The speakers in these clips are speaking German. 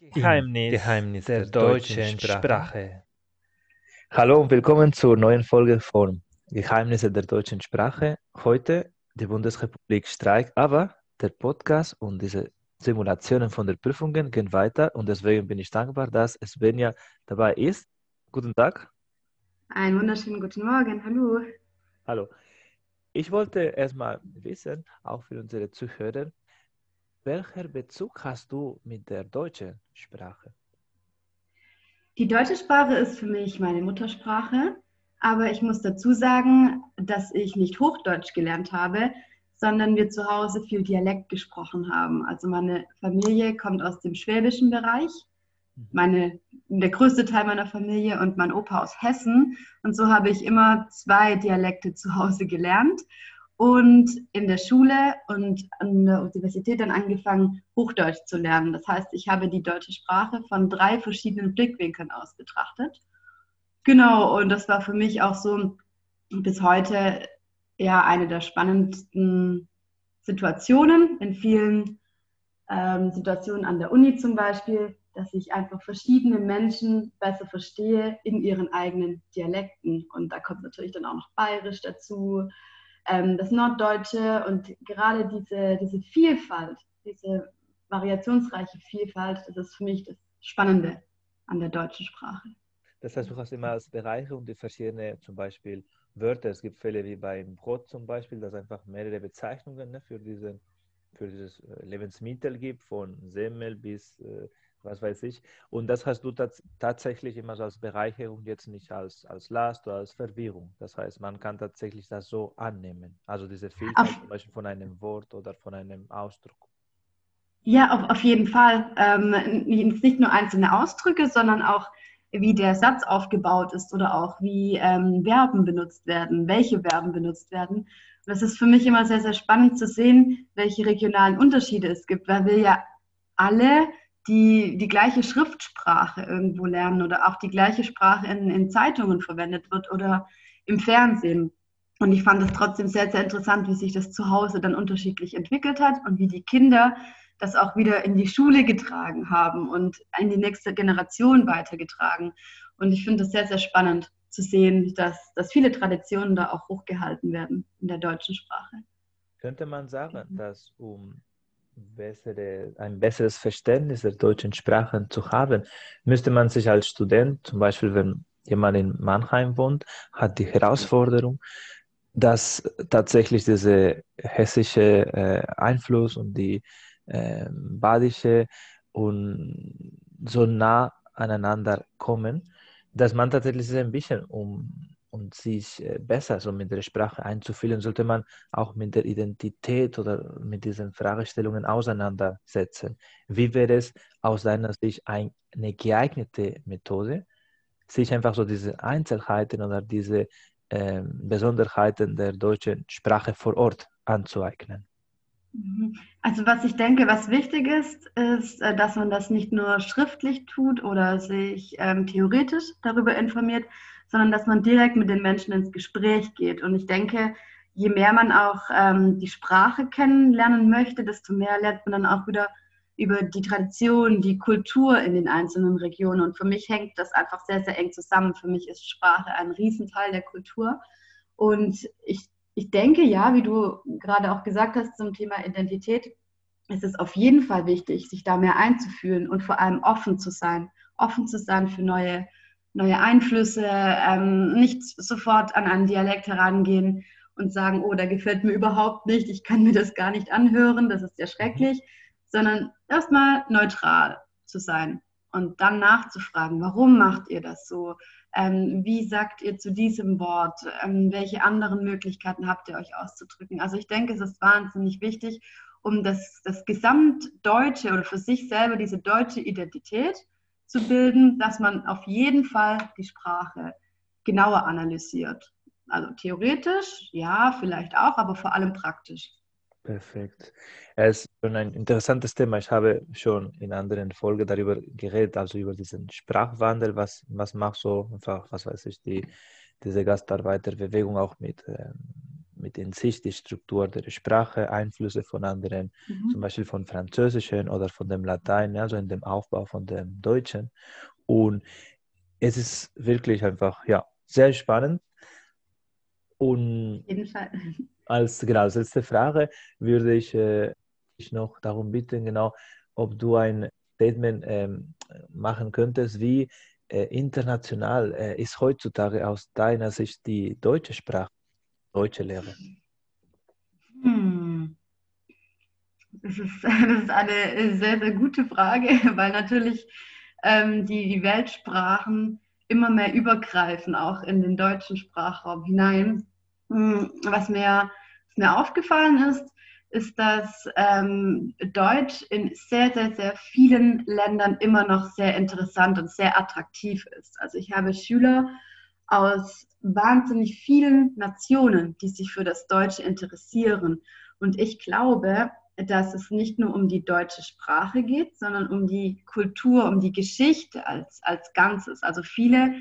Geheimnis, Geheimnis der, der deutschen Sprache. Sprache. Hallo und willkommen zur neuen Folge von Geheimnisse der deutschen Sprache. Heute die Bundesrepublik streikt, aber der Podcast und diese Simulationen von den Prüfungen gehen weiter und deswegen bin ich dankbar, dass Svenja dabei ist. Guten Tag. Einen wunderschönen guten Morgen. Hallo. Hallo. Ich wollte erstmal wissen, auch für unsere Zuhörer, welcher Bezug hast du mit der deutschen Sprache? Die deutsche Sprache ist für mich meine Muttersprache, aber ich muss dazu sagen, dass ich nicht Hochdeutsch gelernt habe, sondern wir zu Hause viel Dialekt gesprochen haben. Also meine Familie kommt aus dem schwäbischen Bereich, mhm. meine, der größte Teil meiner Familie und mein Opa aus Hessen. Und so habe ich immer zwei Dialekte zu Hause gelernt und in der Schule und an der Universität dann angefangen, Hochdeutsch zu lernen. Das heißt, ich habe die deutsche Sprache von drei verschiedenen Blickwinkeln aus betrachtet. Genau, und das war für mich auch so bis heute ja eine der spannendsten Situationen in vielen ähm, Situationen an der Uni zum Beispiel, dass ich einfach verschiedene Menschen besser verstehe in ihren eigenen Dialekten. Und da kommt natürlich dann auch noch Bayerisch dazu, ähm, das Norddeutsche und gerade diese, diese Vielfalt, diese variationsreiche Vielfalt, das ist für mich das Spannende an der deutschen Sprache. Das heißt, du hast immer als Bereicherung die verschiedenen, zum Beispiel Wörter. Es gibt Fälle wie beim Brot zum Beispiel, dass es einfach mehrere Bezeichnungen ne, für, diese, für dieses äh, Lebensmittel gibt, von Semmel bis äh, was weiß ich. Und das hast du tats tatsächlich immer so als Bereicherung, jetzt nicht als, als Last oder als Verwirrung. Das heißt, man kann tatsächlich das so annehmen. Also diese Vielfalt zum Beispiel von einem Wort oder von einem Ausdruck. Ja, auf, auf jeden Fall. Ähm, nicht nur einzelne Ausdrücke, sondern auch, wie der Satz aufgebaut ist oder auch wie ähm, Verben benutzt werden, welche Verben benutzt werden. Und das ist für mich immer sehr, sehr spannend zu sehen, welche regionalen Unterschiede es gibt, weil wir ja alle die die gleiche Schriftsprache irgendwo lernen oder auch die gleiche Sprache in, in Zeitungen verwendet wird oder im Fernsehen. Und ich fand es trotzdem sehr, sehr interessant, wie sich das zu Hause dann unterschiedlich entwickelt hat und wie die Kinder das auch wieder in die Schule getragen haben und in die nächste Generation weitergetragen. Und ich finde es sehr, sehr spannend zu sehen, dass, dass viele Traditionen da auch hochgehalten werden in der deutschen Sprache. Könnte man sagen, dass um bessere, ein besseres Verständnis der deutschen Sprache zu haben, müsste man sich als Student, zum Beispiel wenn jemand in Mannheim wohnt, hat die Herausforderung, dass tatsächlich dieser hessische äh, Einfluss und die äh, badische und so nah aneinander kommen, dass man tatsächlich ein bisschen um und sich äh, besser so mit der Sprache einzufühlen, sollte man auch mit der Identität oder mit diesen Fragestellungen auseinandersetzen. Wie wäre es aus deiner Sicht eine geeignete Methode, sich einfach so diese Einzelheiten oder diese äh, Besonderheiten der deutschen Sprache vor Ort anzueignen? Mhm. Also was ich denke, was wichtig ist, ist, äh, dass man das nicht nur schriftlich tut oder sich ähm, theoretisch darüber informiert, sondern dass man direkt mit den Menschen ins Gespräch geht. Und ich denke, je mehr man auch ähm, die Sprache kennenlernen möchte, desto mehr lernt man dann auch wieder über die Tradition, die Kultur in den einzelnen Regionen. Und für mich hängt das einfach sehr, sehr eng zusammen. Für mich ist Sprache ein Riesenteil der Kultur. Und ich, ich denke, ja, wie du gerade auch gesagt hast zum Thema Identität, ist es auf jeden Fall wichtig, sich da mehr einzufühlen und vor allem offen zu sein. Offen zu sein für neue neue Einflüsse, ähm, nicht sofort an einen Dialekt herangehen und sagen, oh, der gefällt mir überhaupt nicht, ich kann mir das gar nicht anhören, das ist ja schrecklich, sondern erstmal neutral zu sein und dann nachzufragen, warum macht ihr das so? Ähm, wie sagt ihr zu diesem Wort? Ähm, welche anderen Möglichkeiten habt ihr euch auszudrücken? Also ich denke, es ist wahnsinnig wichtig, um das, das Gesamtdeutsche oder für sich selber diese deutsche Identität zu bilden, dass man auf jeden Fall die Sprache genauer analysiert. Also theoretisch, ja, vielleicht auch, aber vor allem praktisch. Perfekt. Es ist schon ein interessantes Thema. Ich habe schon in anderen Folgen darüber geredet, also über diesen Sprachwandel. Was, was macht so einfach, was weiß ich, die, diese Gastarbeiterbewegung auch mit, äh, mit in sich die Struktur der Sprache, Einflüsse von anderen, mhm. zum Beispiel von Französischen oder von dem Latein, also in dem Aufbau von dem Deutschen. Und es ist wirklich einfach, ja, sehr spannend. Und als, genau, als letzte Frage würde ich, äh, ich noch darum bitten, genau, ob du ein Statement ähm, machen könntest, wie äh, international äh, ist heutzutage aus deiner Sicht die deutsche Sprache, deutsche Lehre? Hm. Das, ist, das ist eine sehr, sehr gute Frage, weil natürlich ähm, die, die Weltsprachen immer mehr übergreifen, auch in den deutschen Sprachraum hinein. Hm, was mir, was mir aufgefallen ist, ist, dass ähm, Deutsch in sehr, sehr, sehr vielen Ländern immer noch sehr interessant und sehr attraktiv ist. Also ich habe Schüler aus wahnsinnig vielen Nationen, die sich für das Deutsche interessieren. Und ich glaube, dass es nicht nur um die deutsche Sprache geht, sondern um die Kultur, um die Geschichte als, als Ganzes. Also viele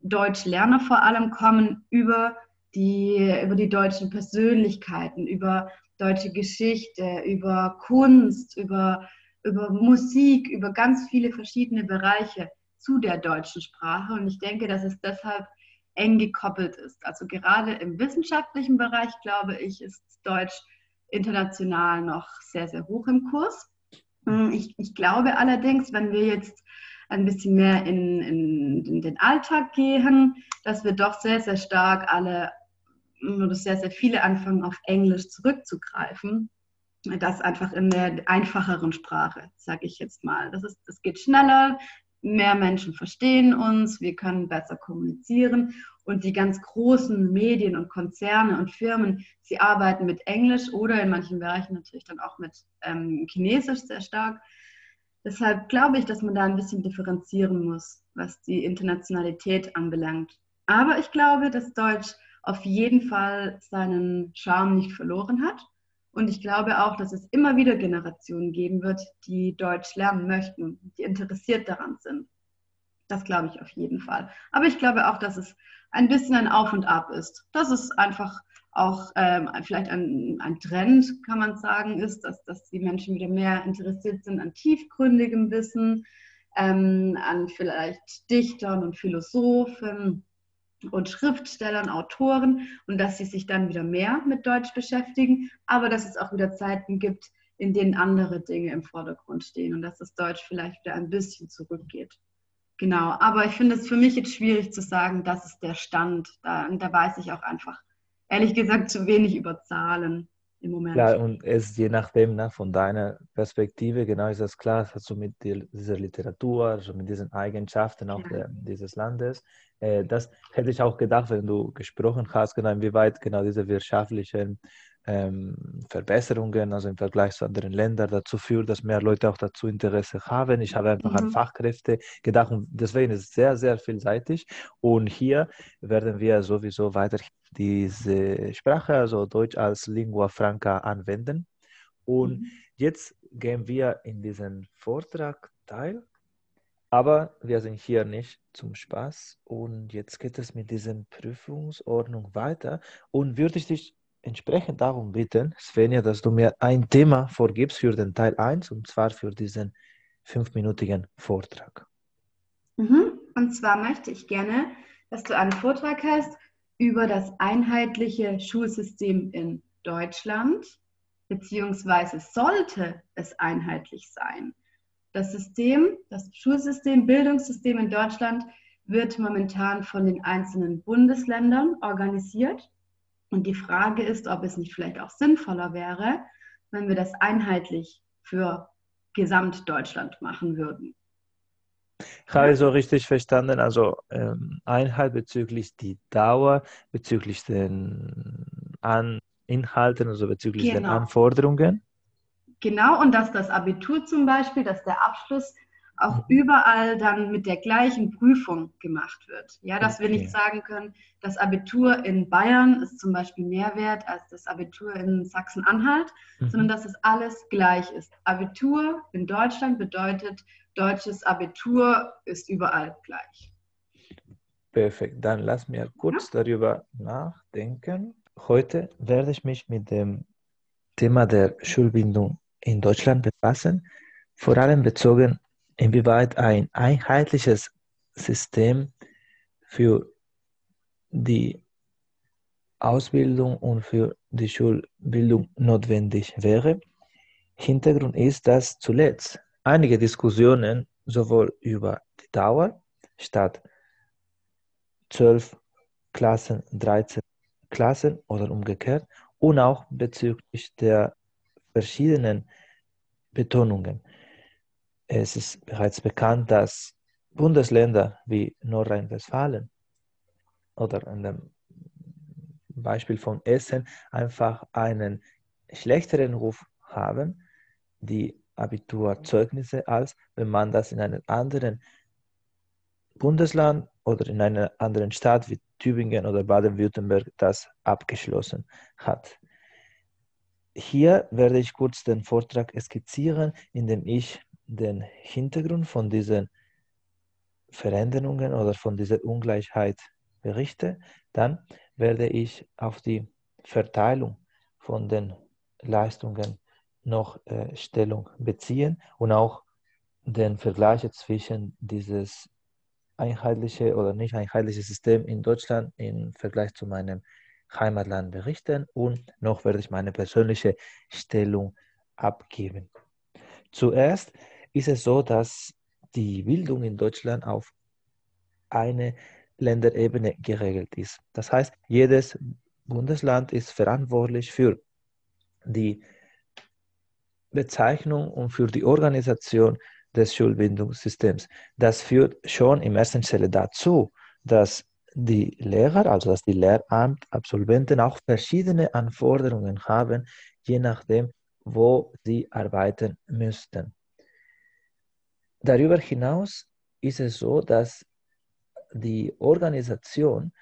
Deutschlerner vor allem kommen über die, über die deutschen Persönlichkeiten, über deutsche Geschichte, über Kunst, über, über Musik, über ganz viele verschiedene Bereiche zu der deutschen Sprache. Und ich denke, dass es deshalb eng gekoppelt ist. Also gerade im wissenschaftlichen Bereich, glaube ich, ist Deutsch international noch sehr, sehr hoch im Kurs. Hm, ich, ich glaube allerdings, wenn wir jetzt ein bisschen mehr in, in, in, den Alltag gehen, dass wir doch sehr, sehr stark alle oder sehr, sehr viele anfangen, auf Englisch zurückzugreifen. Das einfach in der einfacheren Sprache, sage ich jetzt mal. Das, ist, das geht schneller, mehr Menschen verstehen uns, wir können besser kommunizieren und die ganz großen Medien und Konzerne und Firmen, sie arbeiten mit Englisch oder in manchen Bereichen natürlich dann auch mit ähm, Chinesisch sehr stark. Deshalb glaube ich, dass man da ein bisschen differenzieren muss, was die Internationalität anbelangt. Aber ich glaube, dass Deutsch auf jeden Fall seinen Charme nicht verloren hat. Und ich glaube auch, dass es immer wieder Generationen geben wird, die Deutsch lernen möchten, die interessiert daran sind. Das glaube ich auf jeden Fall. Aber ich glaube auch, dass es ein bisschen ein Auf und Ab ist. Dass es einfach auch ähm, vielleicht ein, ein, Trend, kann man sagen, ist, dass, dass die Menschen wieder mehr interessiert sind an tiefgründigem Wissen, ähm, an vielleicht Dichtern und Philosophen und Schriftstellern, Autoren und dass sie sich dann wieder mehr mit Deutsch beschäftigen, aber dass es auch wieder Zeiten gibt, in denen andere Dinge im Vordergrund stehen und dass das Deutsch vielleicht wieder ein bisschen zurückgeht. Genau, aber ich finde es für mich jetzt schwierig zu sagen, das ist der Stand. Da, da weiß ich auch einfach, ehrlich gesagt, zu wenig über Zahlen im Moment. Ja, und es je nachdem, ne, von deiner Perspektive, genau ist das klar, also mit dieser Literatur, also mit diesen Eigenschaften auch ja. der, dieses Landes. Äh, das hätte ich auch gedacht, wenn du gesprochen hast, genau, inwieweit genau diese wirtschaftlichen ähm, Verbesserungen, also im Vergleich zu anderen Ländern, dazu führt, dass mehr Leute auch dazu Interesse haben. Ich habe einfach mhm. an Fachkräfte gedacht und deswegen ist es sehr, sehr vielseitig. Und hier werden wir sowieso weiter diese Sprache, also Deutsch als Lingua Franca anwenden. Und mhm. jetzt gehen wir in diesen Vortrag teil. Aber wir sind hier nicht zum Spaß und jetzt geht es mit dieser Prüfungsordnung weiter. Und würde ich dich entsprechend darum bitten, Svenja, dass du mir ein Thema vorgibst für den Teil 1 und zwar für diesen fünfminütigen Vortrag. Mhm. Und zwar möchte ich gerne, dass du einen Vortrag hast über das einheitliche Schulsystem in Deutschland, beziehungsweise sollte es einheitlich sein. Das System, das Schulsystem, Bildungssystem in Deutschland wird momentan von den einzelnen Bundesländern organisiert und die Frage ist, ob es nicht vielleicht auch sinnvoller wäre, wenn wir das einheitlich für Gesamtdeutschland machen würden. Ich habe so richtig verstanden, also ähm, Einheit bezüglich die Dauer, bezüglich den An Inhalten, also bezüglich genau. den Anforderungen. Genau, und dass das Abitur zum Beispiel, dass der Abschluss auch mhm. überall dann mit der gleichen Prüfung gemacht wird. Ja, dass okay. wir nicht sagen können, das Abitur in Bayern ist zum Beispiel mehr wert als das Abitur in Sachsen-Anhalt, mhm. sondern dass es alles gleich ist. Abitur in Deutschland bedeutet, deutsches Abitur ist überall gleich. Perfekt, dann lass mir kurz ja. darüber nachdenken. Heute werde ich mich mit dem Thema der Schulbildung in Deutschland befassen, vor allem bezogen, inwieweit ein einheitliches System für die Ausbildung und für die Schulbildung notwendig wäre. Hintergrund ist, dass zuletzt einige Diskussionen sowohl über die Dauer statt 12 Klassen, 13 Klassen oder umgekehrt und auch bezüglich der verschiedenen Betonungen. Es ist bereits bekannt, dass Bundesländer wie Nordrhein-Westfalen oder in dem Beispiel von Essen einfach einen schlechteren Ruf haben, die Abiturzeugnisse, als wenn man das in einem anderen Bundesland oder in einer anderen Stadt wie Tübingen oder Baden-Württemberg das abgeschlossen hat. Hier werde ich kurz den Vortrag skizzieren, indem ich den Hintergrund von diesen Veränderungen oder von dieser Ungleichheit berichte. Dann werde ich auf die Verteilung von den Leistungen noch äh, Stellung beziehen und auch den Vergleich zwischen dieses einheitliche oder nicht einheitliche System in Deutschland im Vergleich zu meinem Heimatland berichten und noch werde ich meine persönliche Stellung abgeben. Zuerst ist es so, dass die Bildung in Deutschland auf eine Länderebene geregelt ist. Das heißt, jedes Bundesland ist verantwortlich für die Bezeichnung und für die Organisation des Schulbildungssystems. Das führt schon im ersten Stelle dazu, dass die Lehrer, also dass die Lehramtabsolventen auch verschiedene Anforderungen haben, je nachdem, wo sie arbeiten müssten. Darüber hinaus ist es so, dass die Organisation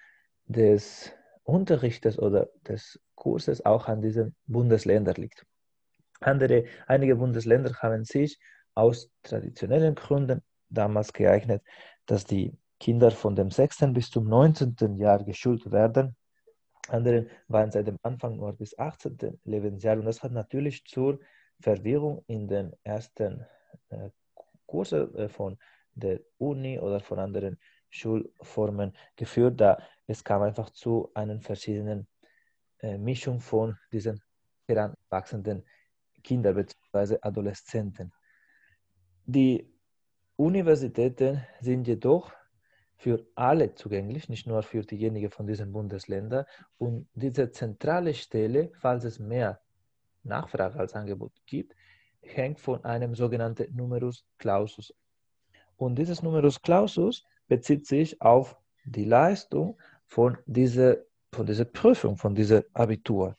des Unterrichtes oder des Kurses auch an diesen Bundesländern liegt. Andere, einige Bundesländer haben sich aus traditionellen Gründen damals geeignet, dass die Kinder von dem 6. bis zum 19. Jahr geschult werden. Andere waren seit dem Anfang nur bis 18. Lebensjahr und das hat natürlich zur Verwirrung in den ersten äh, Kursen äh, von der Uni oder von anderen Schulformen geführt, da es kam einfach zu einer verschiedenen äh, Mischung von diesen heranwachsenden Kindern bzw. Adoleszenten. Die Universitäten sind jedoch für alle zugänglich, nicht nur für diejenigen von diesen Bundesländern. Und diese zentrale Stelle, falls es mehr Nachfrage als Angebot gibt, hängt von einem sogenannten Numerus Clausus. Und dieses Numerus Clausus bezieht sich auf die Leistung von dieser, von dieser Prüfung, von dieser Abitur.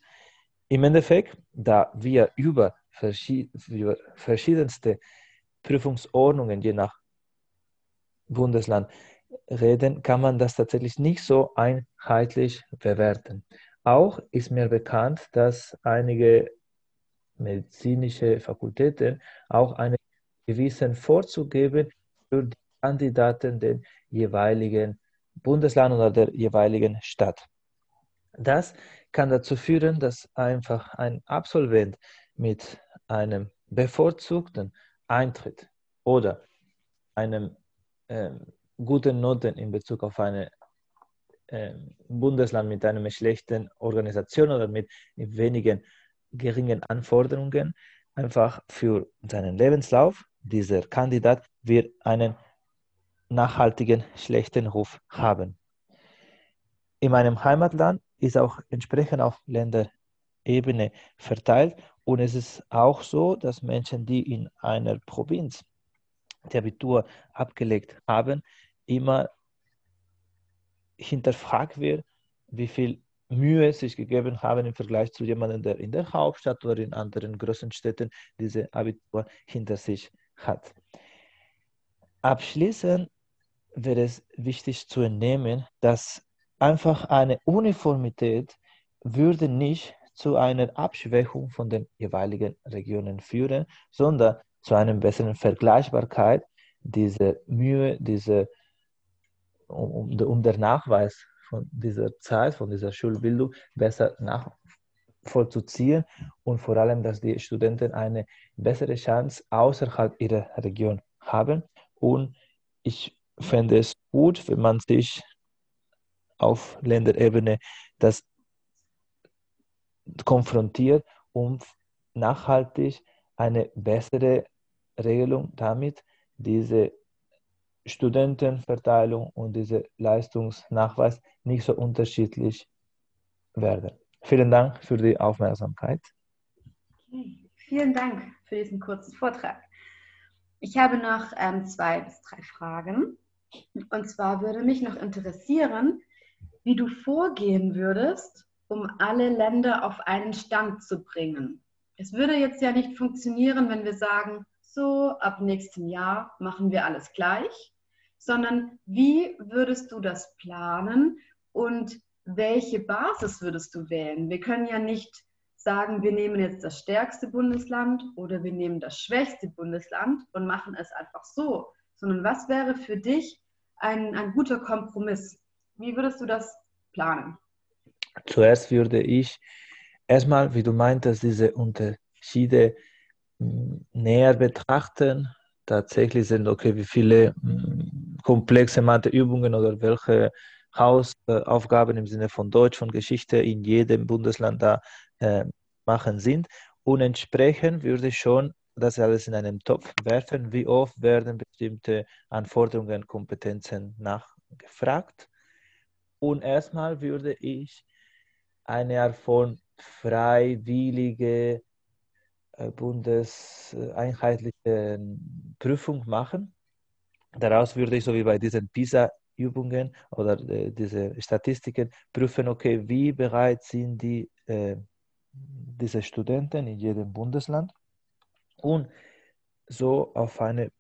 Im Endeffekt, da wir über, verschied über verschiedenste Prüfungsordnungen je nach Bundesland reden, kann man das tatsächlich nicht so einheitlich bewerten. Auch ist mir bekannt, dass einige medizinische Fakultäten auch einen gewissen Vorzug geben für die Kandidaten den jeweiligen Bundesland oder der jeweiligen Stadt. Das kann dazu führen, dass einfach ein Absolvent mit einem bevorzugten Eintritt oder einem ähm, guten Noten in Bezug auf ein ähm, Bundesland mit einer schlechten Organisation oder mit wenigen geringen Anforderungen. Einfach für seinen Lebenslauf, dieser Kandidat wird einen nachhaltigen schlechten Ruf haben. In meinem Heimatland ist auch entsprechend auf Länderebene verteilt. Und es ist auch so, dass Menschen, die in einer Provinz die Abitur abgelegt haben, immer hinterfragt wird, wie viel Mühe sich gegeben haben im Vergleich zu jemandem, der in der Hauptstadt oder in anderen größeren Städten diese Abitur hinter sich hat. Abschließend wäre es wichtig zu entnehmen, dass einfach eine Uniformität würde nicht zu einer Abschwächung von den jeweiligen Regionen führen, sondern zu einer besseren Vergleichbarkeit dieser Mühe, diese, um, um der Nachweis von dieser Zeit, von dieser Schulbildung besser nachvollziehen und vor allem, dass die Studenten eine bessere Chance außerhalb ihrer Region haben. Und ich fände es gut, wenn man sich auf Länderebene das konfrontiert, um nachhaltig eine bessere Regelung damit, diese Studentenverteilung und diese Leistungsnachweis nicht so unterschiedlich werden. Vielen Dank für die Aufmerksamkeit. Vielen Dank für diesen kurzen Vortrag. Ich habe noch ähm, zwei bis drei Fragen. Und zwar würde mich noch interessieren, wie du vorgehen würdest, um alle Länder auf einen Stand zu bringen. Es würde jetzt ja nicht funktionieren, wenn wir sagen, so ab nächstem Jahr machen wir alles gleich, sondern wie würdest du das planen und welche Basis würdest du wählen? Wir können ja nicht sagen, wir nehmen jetzt das stärkste Bundesland oder wir nehmen das schwächste Bundesland und machen es einfach so, sondern was wäre für dich ein, ein guter Kompromiss? Wie würdest du das planen? Zuerst würde ich erstmal, wie du meintest, diese Unterschiede hm, näher betrachten. Tatsächlich sind, okay, wie viele hm, komplexe Matheübungen oder welche Hausaufgaben im Sinne von Deutsch, von Geschichte in jedem Bundesland da äh, machen sind. Und entsprechend würde ich schon das alles in einen Topf werfen. Wie oft werden bestimmte Anforderungen, Kompetenzen nachgefragt? Und erstmal würde ich eine Art von freiwillige äh, bundeseinheitliche Prüfung machen. Daraus würde ich, so wie bei diesen PISA-Übungen oder äh, diese Statistiken, prüfen, okay, wie bereit sind die, äh, diese Studenten in jedem Bundesland und so auf eine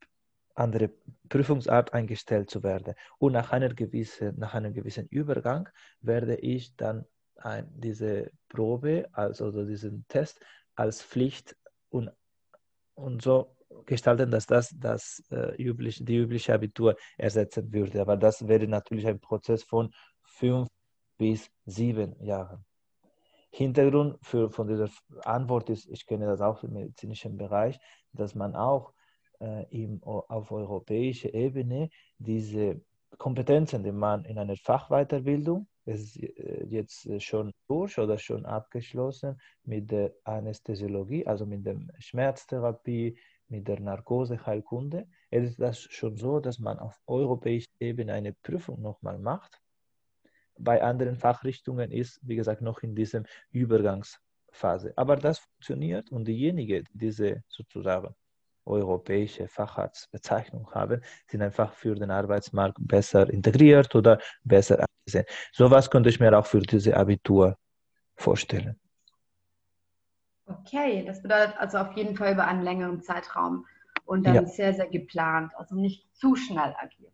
andere Prüfungsart eingestellt zu werden. Und nach, einer gewissen, nach einem gewissen Übergang werde ich dann ein, diese Probe, also diesen Test als Pflicht und, und so gestalten, dass das, das äh, üblich, die übliche Abitur ersetzen würde. Aber das wäre natürlich ein Prozess von fünf bis sieben Jahren. Hintergrund für, von dieser Antwort ist, ich kenne das auch im medizinischen Bereich, dass man auch äh, im, auf europäischer Ebene diese Kompetenzen, die man in einer Fachweiterbildung, ist äh, jetzt schon durch oder schon abgeschlossen mit der Anästhesiologie, also mit der Schmerztherapie, mit der Narkoseheilkunde. Es ist das schon so, dass man auf europäischer Ebene eine Prüfung nochmal macht. Bei anderen Fachrichtungen ist, wie gesagt, noch in diesem Übergangsphase. Aber das funktioniert und diejenigen, die diese sozusagen europäische Facharztbezeichnung haben, sind einfach für den Arbeitsmarkt besser integriert oder besser angesehen. Sowas könnte ich mir auch für diese Abitur vorstellen. Okay, das bedeutet also auf jeden Fall über einen längeren Zeitraum und dann ja. sehr, sehr geplant, also nicht zu schnell agieren.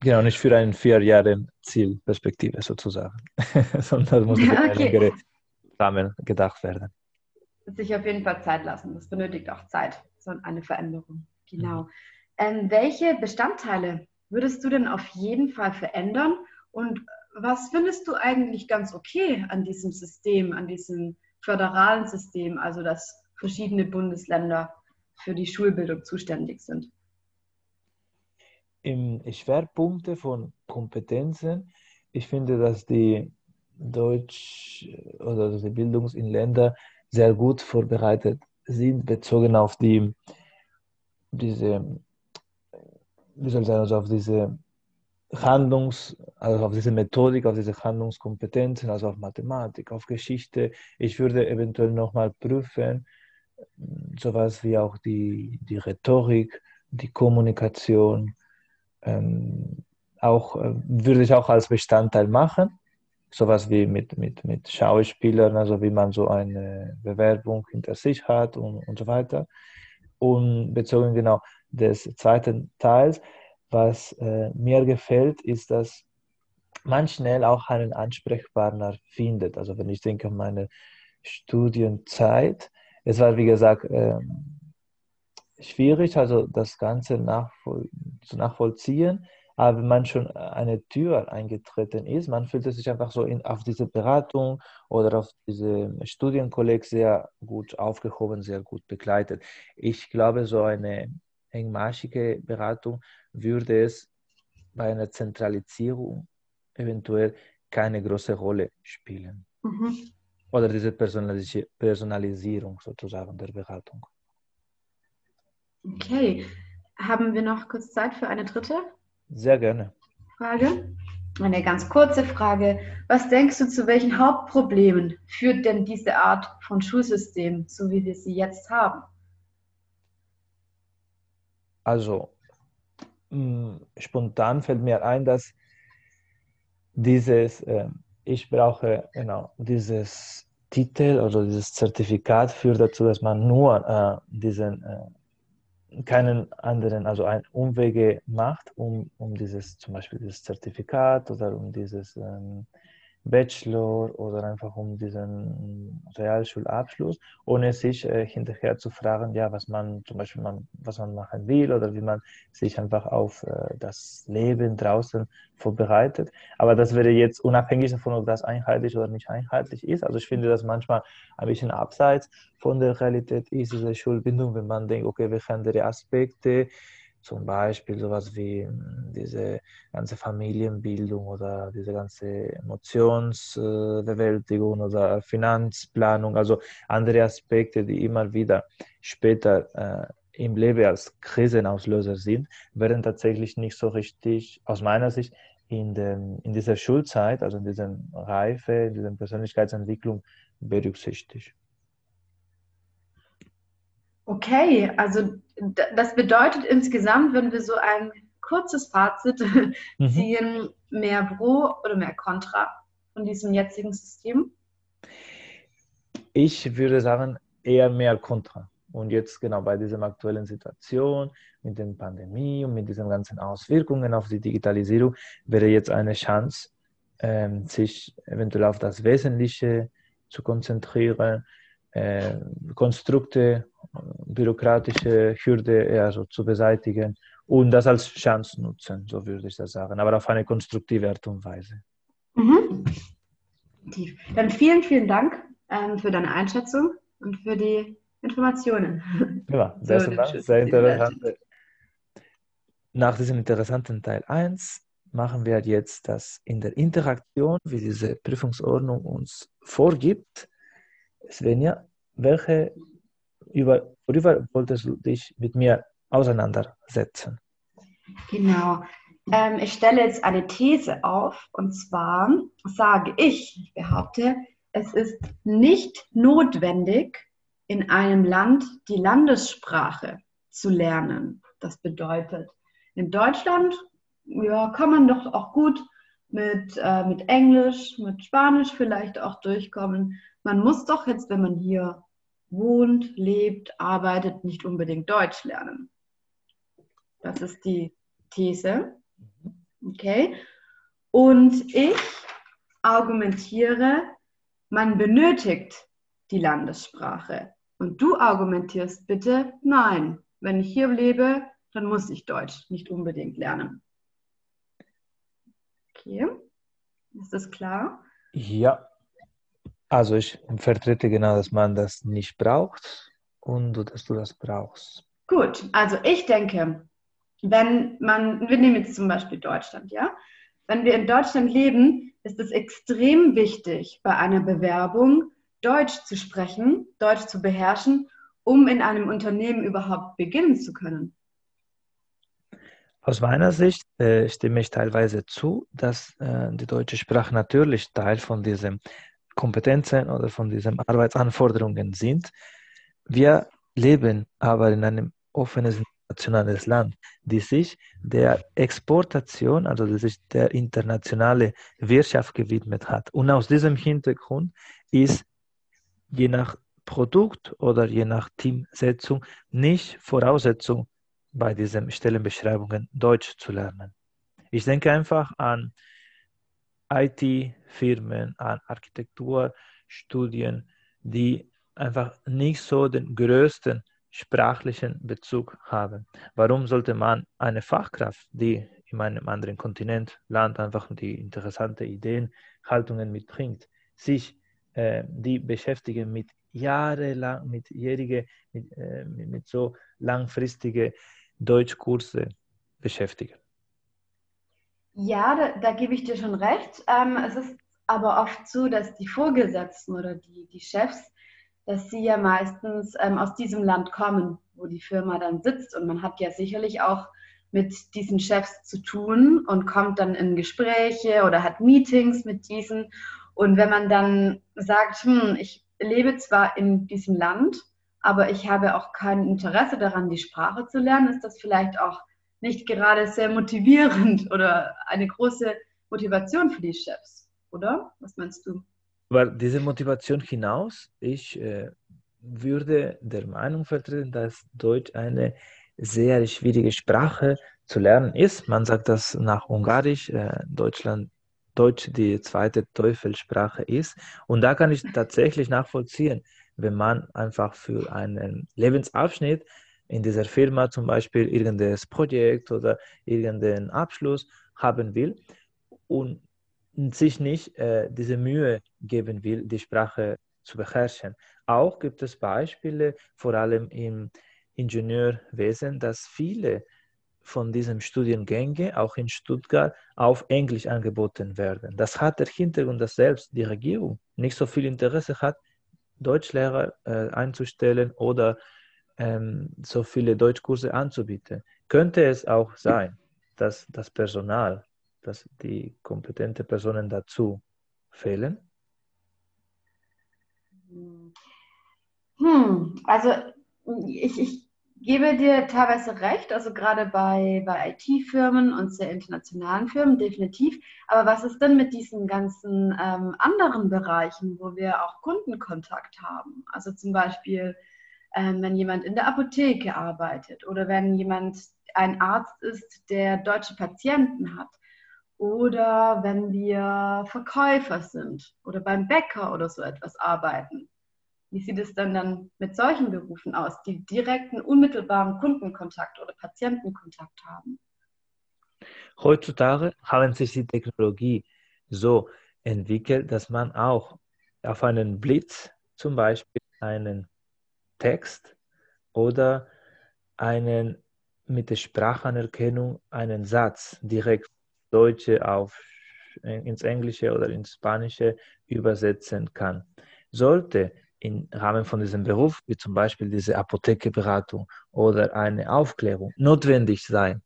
Genau, nicht für eine vier Jahre Zielperspektive sozusagen, sondern muss okay. eine längere Rahmen gedacht werden sich auf jeden Fall Zeit lassen. Das benötigt auch Zeit, so eine Veränderung. Genau. Mhm. Ähm, welche Bestandteile würdest du denn auf jeden Fall verändern? Und was findest du eigentlich ganz okay an diesem System, an diesem föderalen System, also dass verschiedene Bundesländer für die Schulbildung zuständig sind? Im Schwerpunkte von Kompetenzen, ich finde, dass die Deutsch oder die Bildungs in Ländern sehr gut vorbereitet sind, bezogen auf die, diese, wie soll ich sagen, also auf diese Handlungs, also auf diese Methodik, auf diese Handlungskompetenzen, also auf Mathematik, auf Geschichte. Ich würde eventuell nochmal prüfen, sowas wie auch die, die Rhetorik, die Kommunikation, ähm, auch, äh, würde ich auch als Bestandteil machen sowas wie mit, mit, mit Schauspielern, also wie man so eine Bewerbung hinter sich hat und, und so weiter. Und bezogen genau des zweiten Teils, was äh, mir gefällt, ist, dass man schnell auch einen Ansprechpartner findet. Also wenn ich denke an meine Studienzeit, es war wie gesagt äh, schwierig, also das Ganze nachvoll zu nachvollziehen, Aber wenn man schon eine Tür eingetreten ist, man fühlt sich einfach so in, auf diese Beratung oder auf diese Studienkolleg sehr gut aufgehoben, sehr gut begleitet. Ich glaube, so eine engmaschige Beratung würde es bei einer Zentralisierung eventuell keine große Rolle spielen. Mhm. Oder diese Personalisierung sozusagen der Beratung. Okay. Haben wir noch kurz Zeit für eine dritte? Sehr gerne. Frage. Eine ganz kurze Frage. Was denkst du, zu welchen Hauptproblemen führt denn diese Art von Schulsystem, so wie wir sie jetzt haben? Also, mh, spontan fällt mir ein, dass dieses, äh, ich brauche genau dieses Titel oder dieses Zertifikat führt dazu, dass man nur äh, diesen äh, keinen anderen, also ein Umwege macht, um, um dieses zum Beispiel dieses Zertifikat oder um dieses ähm, Bachelor oder einfach um diesen Realschulabschluss, ohne sich äh, hinterher zu fragen, ja, was man zum Beispiel man, was man machen will oder wie man sich einfach auf äh, das Leben draußen vorbereitet. Aber das wäre jetzt unabhängig davon, ob das einheitlich oder nicht einheitlich ist. Also ich finde das manchmal ein bisschen abseits von der Realität ist, diese Schulbindung, wenn man denkt, okay, welche andere Aspekte zum Beispiel sowas wie hm, diese ganze Familienbildung oder diese ganze Emotionsbewältigung oder Finanzplanung, also andere Aspekte, die immer wieder später äh, im Leben als Krisenauslöser sind, werden tatsächlich nicht so richtig, aus meiner Sicht, in, dem, in dieser Schulzeit, also in dieser Reife, in dieser Persönlichkeitsentwicklung berücksichtigt. Okay, also das bedeutet insgesamt, wenn wir so ein kurzes Fazit mhm. ziehen, mehr Pro oder mehr Contra von diesem jetzigen System? Ich würde sagen, eher mehr Contra. Und jetzt genau bei dieser aktuellen Situation mit der Pandemie und mit diesen ganzen Auswirkungen auf die Digitalisierung wäre jetzt eine Chance, ähm, sich eventuell auf das Wesentliche zu konzentrieren, äh, Konstrukte, bürokratische Hürde eher so zu beseitigen und das als Chance nutzen, so würde ich das sagen, aber auf eine konstruktive Art und Weise. Mhm. Dann vielen, vielen Dank ähm, für deine Einschätzung und für die Informationen. Ja, sehr, so, Dank, sehr interessant. Nach diesem interessanten Teil 1 machen wir jetzt das in der Interaktion, wie diese Prüfungsordnung uns vorgibt, Svenja, welche über, worüber wolltest du dich mit mir auseinandersetzen? Genau. Ähm, ich stelle jetzt eine These auf und zwar sage ich, ich behaupte, es ist nicht notwendig, in einem Land die Landessprache zu lernen. Das bedeutet, in Deutschland ja, kann man doch auch gut mit, äh, mit Englisch, mit Spanisch vielleicht auch durchkommen man muss doch jetzt, wenn man hier wohnt, lebt, arbeitet, nicht unbedingt Deutsch lernen. Das ist die These. Okay. Und ich argumentiere, man benötigt die Landessprache. Und du argumentierst bitte, nein, wenn ich hier lebe, dann muss ich Deutsch nicht unbedingt lernen. Okay. Ist das klar? Ja, also ich vertrete genau, dass man das nicht braucht und dass du das brauchst. Gut, also ich denke, wenn man, wir nehmen jetzt zum Beispiel Deutschland, ja, wenn wir in Deutschland leben, ist es extrem wichtig, bei einer Bewerbung Deutsch zu sprechen, Deutsch zu beherrschen, um in einem Unternehmen überhaupt beginnen zu können. Aus meiner Sicht äh, stimme ich teilweise zu, dass äh, die deutsche Sprache natürlich Teil von diesem Kompetenzen oder von diesen Arbeitsanforderungen sind. Wir leben aber in einem offenen internationales Land, die sich der Exportation, also die sich der internationale Wirtschaft gewidmet hat. Und aus diesem Hintergrund ist je nach Produkt oder je nach Teamsetzung nicht Voraussetzung bei diesen Stellenbeschreibungen Deutsch zu lernen. Ich denke einfach an IT-Firmen, an Architekturstudien, die einfach nicht so den größten sprachlichen Bezug haben. Warum sollte man eine Fachkraft, die in einem anderen Kontinent, Land einfach die interessante Ideen, Haltungen mitbringt, sich äh, die beschäftigen mit jahrelang, mit jährige, mit, äh, mit so langfristige Deutschkurse beschäftigen. Ja, da, da gebe ich dir schon recht. Ähm, es ist aber oft so, dass die Vorgesetzten oder die, die Chefs, dass sie ja meistens ähm, aus diesem Land kommen, wo die Firma dann sitzt. Und man hat ja sicherlich auch mit diesen Chefs zu tun und kommt dann in Gespräche oder hat Meetings mit diesen. Und wenn man dann sagt, hm, ich lebe zwar in diesem Land, aber ich habe auch kein Interesse daran, die Sprache zu lernen, ist das vielleicht auch nicht gerade sehr motivierend oder eine große Motivation für die Chefs, oder? Was meinst du? Weil diese Motivation hinaus, ich äh, würde der Meinung vertreten, dass Deutsch eine sehr schwierige Sprache zu lernen ist. Man sagt das nach Ungarisch, äh, Deutschland, Deutsch die zweite Teufelssprache ist. Und da kann ich tatsächlich nachvollziehen, wenn man einfach für einen Lebensabschnitt in dieser Firma zum Beispiel irgendein Projekt oder irgendeinen Abschluss haben will und sich nicht äh, diese Mühe geben will, die Sprache zu beherrschen. Auch gibt es Beispiele, vor allem im Ingenieurwesen, dass viele von diesen Studiengängen auch in Stuttgart auf Englisch angeboten werden. Das hat der Hintergrund, dass selbst die Regierung nicht so viel Interesse hat, Deutschlehrer äh, einzustellen oder ähm, so viele Deutschkurse anzubieten. Könnte es auch sein, dass das Personal, dass die kompetenten Personen dazu fehlen? Hm, also ich, ich gebe dir teilweise recht, also gerade bei, bei IT-Firmen und sehr internationalen Firmen definitiv. Aber was ist denn mit diesen ganzen ähm, anderen Bereichen, wo wir auch Kundenkontakt haben? Also zum Beispiel ähm, wenn jemand in der Apotheke arbeitet oder wenn jemand ein Arzt ist, der deutsche Patienten hat oder wenn wir Verkäufer sind oder beim Bäcker oder so etwas arbeiten. Wie sieht es dann dann mit solchen Berufen aus, die direkten, unmittelbaren Kundenkontakt oder Patientenkontakt haben? Heutzutage haben sich die Technologie so entwickelt, dass man auch auf einen Blitz zum Beispiel einen Text oder einen mit der Sprachanerkennung einen Satz direkt Deutsche auf ins Englische oder ins Spanische übersetzen kann. Sollte im Rahmen von diesem Beruf, wie zum Beispiel diese Apothekeberatung oder eine Aufklärung, notwendig sein,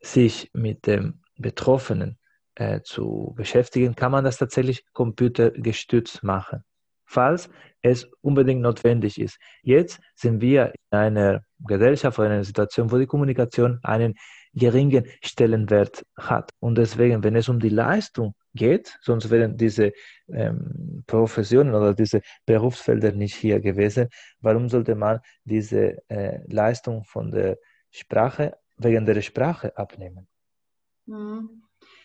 sich mit dem Betroffenen äh, zu beschäftigen, kann man das tatsächlich computergestützt machen falls es unbedingt notwendig ist. Jetzt sind wir in einer Gesellschaft oder einer Situation, wo die Kommunikation einen geringen Stellenwert hat. Und deswegen, wenn es um die Leistung geht, sonst wären diese ähm, Professionen oder diese Berufsfelder nicht hier gewesen, warum sollte man diese äh, Leistung von der Sprache wegen der Sprache abnehmen? Hm.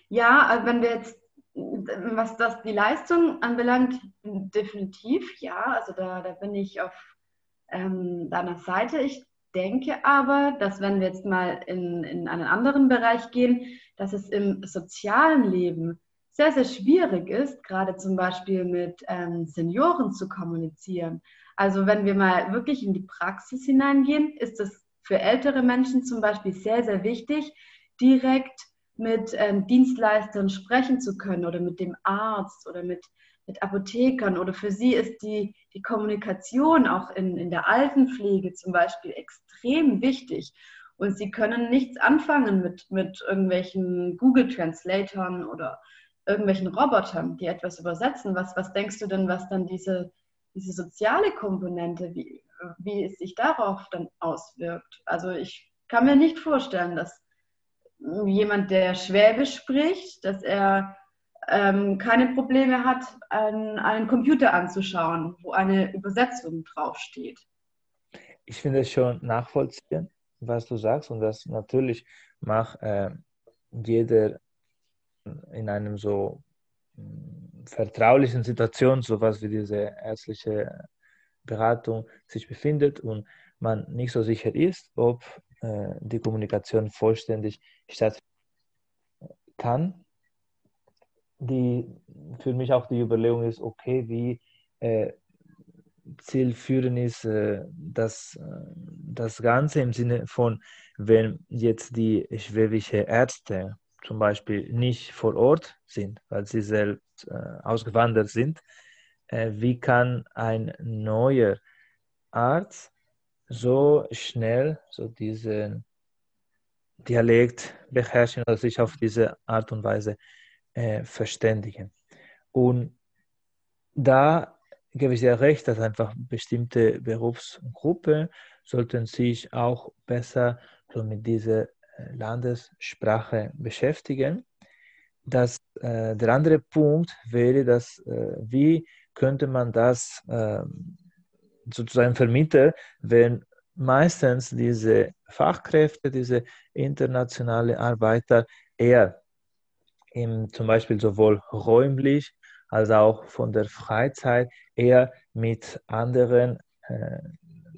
Ja, also wenn wir jetzt was das die Leistung anbelangt, definitiv ja. Also da, da bin ich auf ähm, deiner Seite. Ich denke aber, dass wenn wir jetzt mal in, in einen anderen Bereich gehen, dass es im sozialen Leben sehr, sehr schwierig ist, gerade zum Beispiel mit ähm, Senioren zu kommunizieren. Also wenn wir mal wirklich in die Praxis hineingehen, ist es für ältere Menschen zum Beispiel sehr, sehr wichtig, direkt mit ähm, Dienstleistern sprechen zu können oder mit dem Arzt oder mit, mit Apothekern oder für sie ist die, die Kommunikation auch in, in der Altenpflege zum Beispiel extrem wichtig. Und sie können nichts anfangen mit, mit irgendwelchen Google Translatoren oder irgendwelchen Robotern, die etwas übersetzen. Was, was denkst du denn, was dann diese, diese soziale Komponente, wie, wie es sich darauf dann auswirkt? Also ich kann mir nicht vorstellen, dass jemand, der Schwäbisch spricht, dass er ähm, keine Probleme hat, einen, einen Computer anzuschauen, wo eine Übersetzung draufsteht. Ich finde es schon nachvollziehen, was du sagst und das natürlich macht äh, jeder in einem so mm, vertraulichen Situation, sowas wie diese ärztliche Beratung sich befindet und man nicht so sicher ist, ob die Kommunikation vollständig stattfindet. kann. Die für mich auch die Überlegung ist, okay, wie äh, zielführend ist äh, das, äh, das Ganze im Sinne von, wenn jetzt die schwäbische Ärzte zum Beispiel nicht vor Ort sind, weil sie selbst äh, ausgewandert sind, äh, wie kann ein neuer Arzt so schnell so diesen Dialekt beherrschen oder sich auf diese Art und Weise äh, verständigen. Und da gebe ich dir recht, dass einfach bestimmte Berufsgruppen sollten sich auch besser so mit dieser äh, Landessprache beschäftigen. Das, äh, der andere Punkt wäre, dass äh, wie könnte man das äh, sozusagen vermitteln, wenn meistens diese Fachkräfte, diese internationale Arbeiter eher im, zum Beispiel sowohl räumlich als auch von der Freizeit eher mit anderen äh,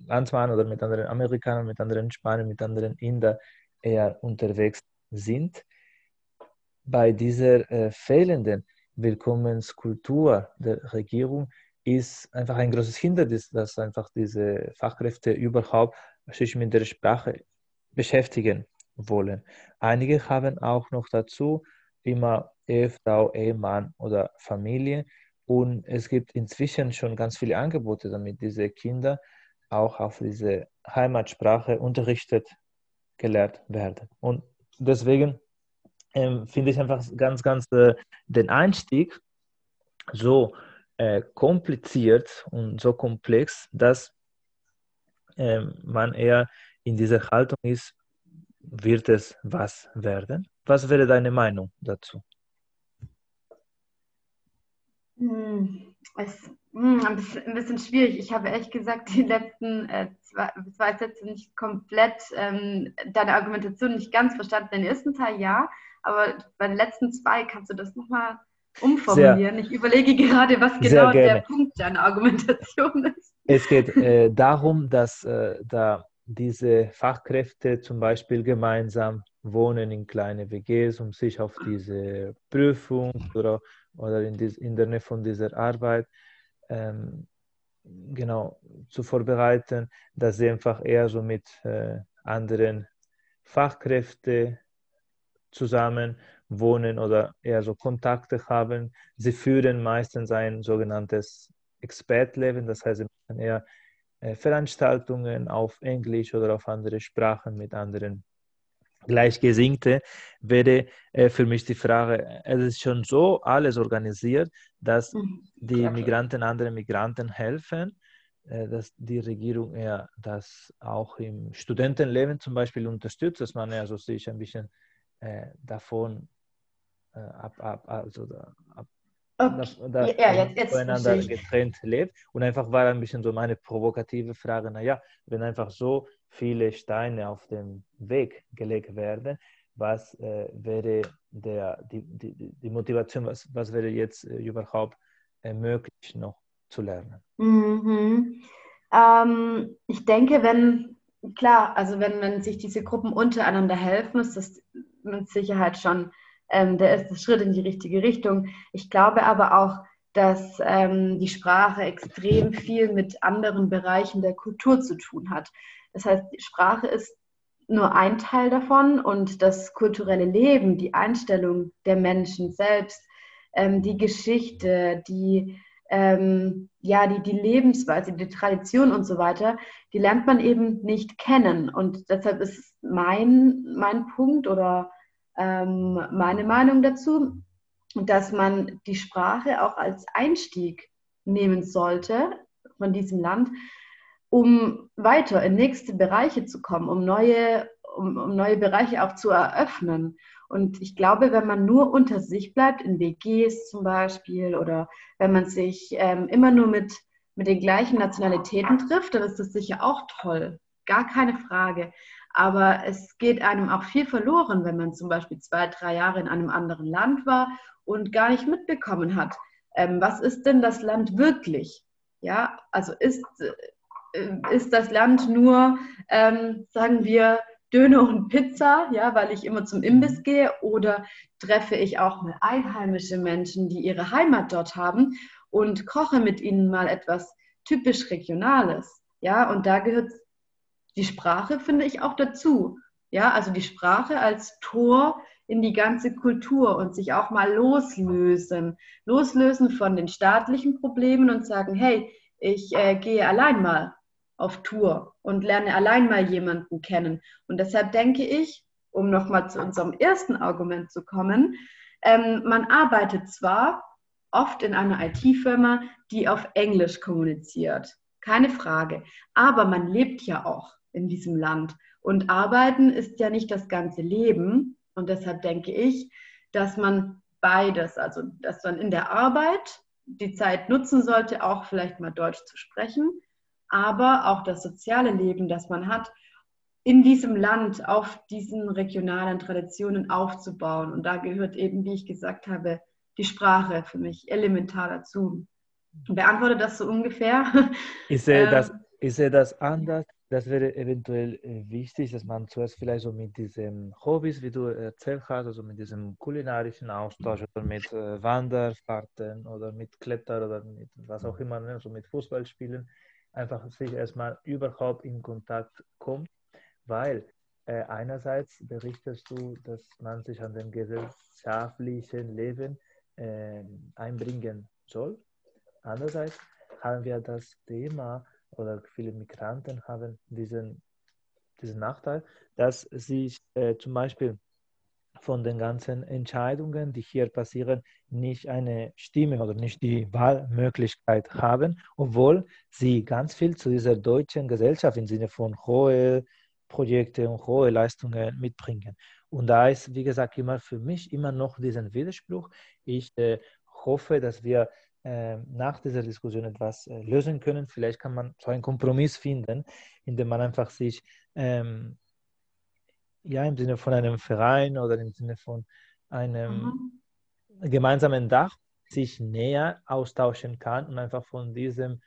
Landsmannen oder mit anderen Amerikanern, mit anderen Spaniern, mit anderen Indern eher unterwegs sind. Bei dieser äh, fehlenden Willkommenskultur der Regierung ist einfach ein großes Hindernis, dass einfach diese Fachkräfte überhaupt sich mit der Sprache beschäftigen wollen. Einige haben auch noch dazu immer Ehefrau, Ehemann oder Familie und es gibt inzwischen schon ganz viele Angebote, damit diese Kinder auch auf diese Heimatsprache unterrichtet gelehrt werden. Und deswegen ähm, finde ich einfach ganz, ganz äh, den Einstieg so äh, kompliziert und so komplex, dass äh, man eher in dieser Haltung ist, wird es was werden? Was wäre deine Meinung dazu? Hm, es, hm, ein, bisschen, ein, bisschen, schwierig. Ich habe ehrlich gesagt die letzten äh, zwei, zwei, Sätze nicht komplett, ähm, deine Argumentation nicht ganz verstanden. Den ersten Teil ja, aber bei den letzten zwei kannst du das nochmal umformulieren. Sehr, ich überlege gerade, was genau der Punkt deiner Argumentation ist. Es geht äh, darum, dass äh, da diese Fachkräfte zum Beispiel gemeinsam wohnen in kleine WGs, um sich auf diese Prüfung oder, oder in, dies, in der Nähe von dieser Arbeit ähm, genau zu vorbereiten, dass sie einfach eher so mit äh, anderen Fachkräften zusammen wohnen oder eher so Kontakte haben. Sie führen meistens ein sogenanntes Expertleben, das heißt, sie machen eher äh, Veranstaltungen auf Englisch oder auf andere Sprachen mit anderen Gleichgesinnte, wäre äh, für mich die Frage, es ist schon so alles organisiert, dass mhm. die Migranten anderen Migranten helfen, äh, dass die Regierung eher das auch im Studentenleben zum Beispiel unterstützt, dass man also sich ein bisschen äh, davon äh, ab, ab, also ab, okay. dass ja, jetzt, jetzt voneinander getrennt lebt. Und einfach war ein bisschen so meine provokative Frage, naja, wenn einfach so viele Steine auf dem Weg gelegt werden, was äh, wäre der, die, die, die Motivation, was, was wäre jetzt äh, überhaupt äh, möglich noch zu lernen? Mhm. Ähm, ich denke, wenn, klar, also wenn, wenn sich diese Gruppen untereinander helfen, ist das mit Sicherheit schon ähm, der erste Schritt in die richtige Richtung. Ich glaube aber auch, dass ähm, die Sprache extrem viel mit anderen Bereichen der Kultur zu tun hat. Das heißt, die Sprache ist nur ein Teil davon und das kulturelle Leben, die Einstellung der Menschen selbst, ähm, die Geschichte, die, ähm, ja, die, die Lebensweise, die Tradition und so weiter, die lernt man eben nicht kennen. Und deshalb ist mein, mein Punkt oder ähm, meine Meinung dazu, dass man die Sprache auch als Einstieg nehmen sollte von diesem Land, um weiter in nächste Bereiche zu kommen, um neue, um, um neue Bereiche auch zu eröffnen. Und ich glaube, wenn man nur unter sich bleibt, in WGs zum Beispiel, oder wenn man sich ähm, immer nur mit, mit den gleichen Nationalitäten trifft, dann ist das sicher auch toll. Gar keine Frage. Aber es geht einem auch viel verloren, wenn man zum Beispiel zwei, drei Jahre in einem anderen Land war und gar nicht mitbekommen hat, ähm, was ist denn das Land wirklich? Ja, also ist, äh, ist das Land nur, ähm, sagen wir, Döner und Pizza, ja, weil ich immer zum Imbiss gehe, oder treffe ich auch mal einheimische Menschen, die ihre Heimat dort haben und koche mit ihnen mal etwas typisch Regionales, ja, und da gehört die Sprache, finde ich, auch dazu, ja, also die Sprache als Tor in die ganze Kultur und sich auch mal loslösen, loslösen von den staatlichen Problemen und sagen, hey, ich äh, gehe allein mal auf Tour und lerne allein mal jemanden kennen. Und deshalb denke ich, um nochmal zu unserem ersten Argument zu kommen, ähm, man arbeitet zwar oft in einer IT-Firma, die auf Englisch kommuniziert, keine Frage, aber man lebt ja auch in diesem Land. Und arbeiten ist ja nicht das ganze Leben. Und deshalb denke ich, dass man beides, also dass man in der Arbeit die Zeit nutzen sollte, auch vielleicht mal Deutsch zu sprechen, aber auch das soziale Leben, das man hat, in diesem Land auf diesen regionalen Traditionen aufzubauen. Und da gehört eben, wie ich gesagt habe, die Sprache für mich elementar dazu. Beantworte das so ungefähr. Ich sehe, das, ähm, ich sehe das anders. Das wäre eventuell äh, wichtig, dass man zuerst vielleicht so mit diesen Hobbys, wie du erzählt hast, also mit diesem kulinarischen Austausch oder mit äh, Wanderfahrten oder mit Kletter oder mit was auch immer, ne, so mit Fußballspielen, einfach sich erstmal überhaupt in Kontakt kommt, weil äh, einerseits berichtest du, dass man sich an dem gesellschaftlichen Leben äh, einbringen soll. Andererseits haben wir das Thema oder viele Migranten haben diesen, diesen Nachteil, dass sie äh, zum Beispiel von den ganzen Entscheidungen, die hier passieren, nicht eine Stimme oder nicht die Wahlmöglichkeit haben, obwohl sie ganz viel zu dieser deutschen Gesellschaft im Sinne von hohe Projekte und hohe Leistungen mitbringen. Und da ist, wie gesagt, immer für mich immer noch diesen Widerspruch. Ich äh, hoffe, dass wir nach dieser Diskussion etwas äh, lösen können. Vielleicht kann man so einen Kompromiss finden, indem man einfach sich ähm, ja im Sinne von einem Verein oder im Sinne von einem mhm. gemeinsamen Dach sich näher austauschen kann und einfach von diesem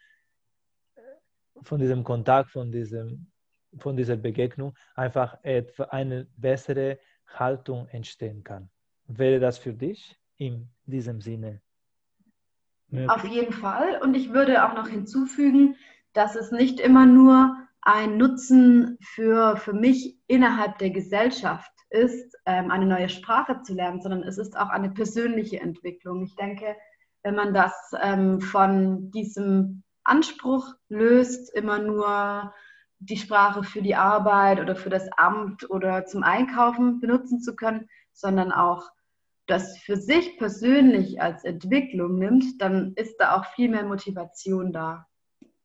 von diesem Kontakt, von diesem von dieser Begegnung einfach eine bessere Haltung entstehen kann. Wäre das für dich in diesem Sinne? Auf jeden Fall. Und ich würde auch noch hinzufügen, dass es nicht immer nur ein Nutzen für, für mich innerhalb der Gesellschaft ist, ähm, eine neue Sprache zu lernen, sondern es ist auch eine persönliche Entwicklung. Ich denke, wenn man das ähm, von diesem Anspruch löst, immer nur die Sprache für die Arbeit oder für das Amt oder zum Einkaufen benutzen zu können, sondern auch das für sich persönlich als Entwicklung nimmt, dann ist da auch viel mehr Motivation da,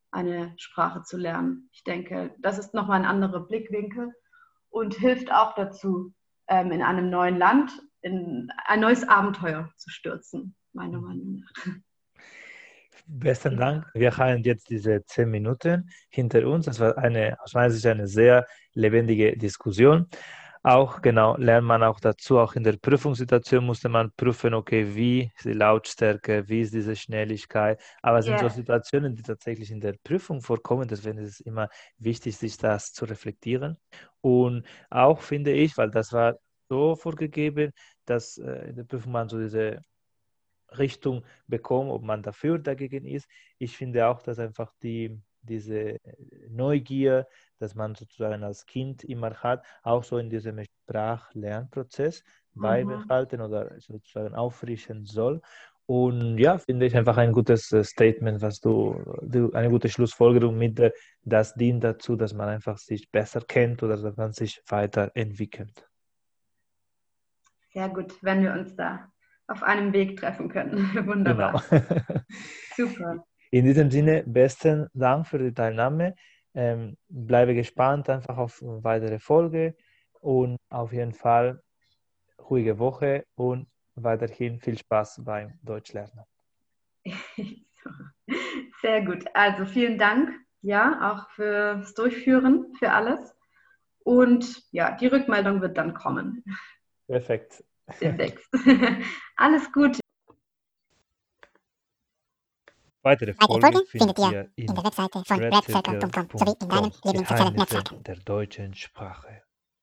eine Sprache zu lernen. Ich denke, das ist nochmal ein anderer Blickwinkel und hilft auch dazu, ähm, in einem neuen Land in ein neues Abenteuer zu stürzen, meiner Meinung nach. Besten Dank. Wir haben jetzt diese zehn Minuten hinter uns. Das war eine, aus meiner Sicht eine sehr lebendige Diskussion. Auch genau lernt man auch dazu, auch in der Prüfungssituation musste man prüfen, okay, wie ist die Lautstärke, wie ist diese Schnelligkeit. Aber es yeah. sind so Situationen, die tatsächlich in der Prüfung vorkommen. Deswegen ist es immer wichtig, sich das zu reflektieren. Und auch finde ich, weil das war so vorgegeben, dass äh, in der Prüfung man so diese Richtung bekommt, ob man dafür oder dagegen ist. Ich finde auch, dass einfach die, diese Neugier, dass man sozusagen als Kind immer hat, auch so in diesem Sprachlernprozess mhm. beibehalten oder sozusagen auffrischen soll. Und ja, finde ich einfach ein gutes äh, Statement, was du, eine gute Schlussfolgerung mit, das dient dazu, dass man einfach sich besser kennt oder dass man sich weiterentwickelt. Sehr gut, wenn wir uns da auf einem Weg treffen können. Wunderbar. Genau. Super. In diesem Sinne, besten Dank für die Teilnahme. Ähm, bleibe gespannt einfach auf weitere Folge und auf jeden Fall ruhige Woche und weiterhin viel Spaß beim Deutschlernen. Sehr gut. Also vielen Dank, ja, auch fürs Durchführen, für alles. Und ja, die Rückmeldung wird dann kommen. Perfekt demnächst. Alles Gute. Weitere Folgen findet ihr in der Webseite von redcircle.com sowie in deinem Lieblingssozialen Netzwerk der deutschen Sprache.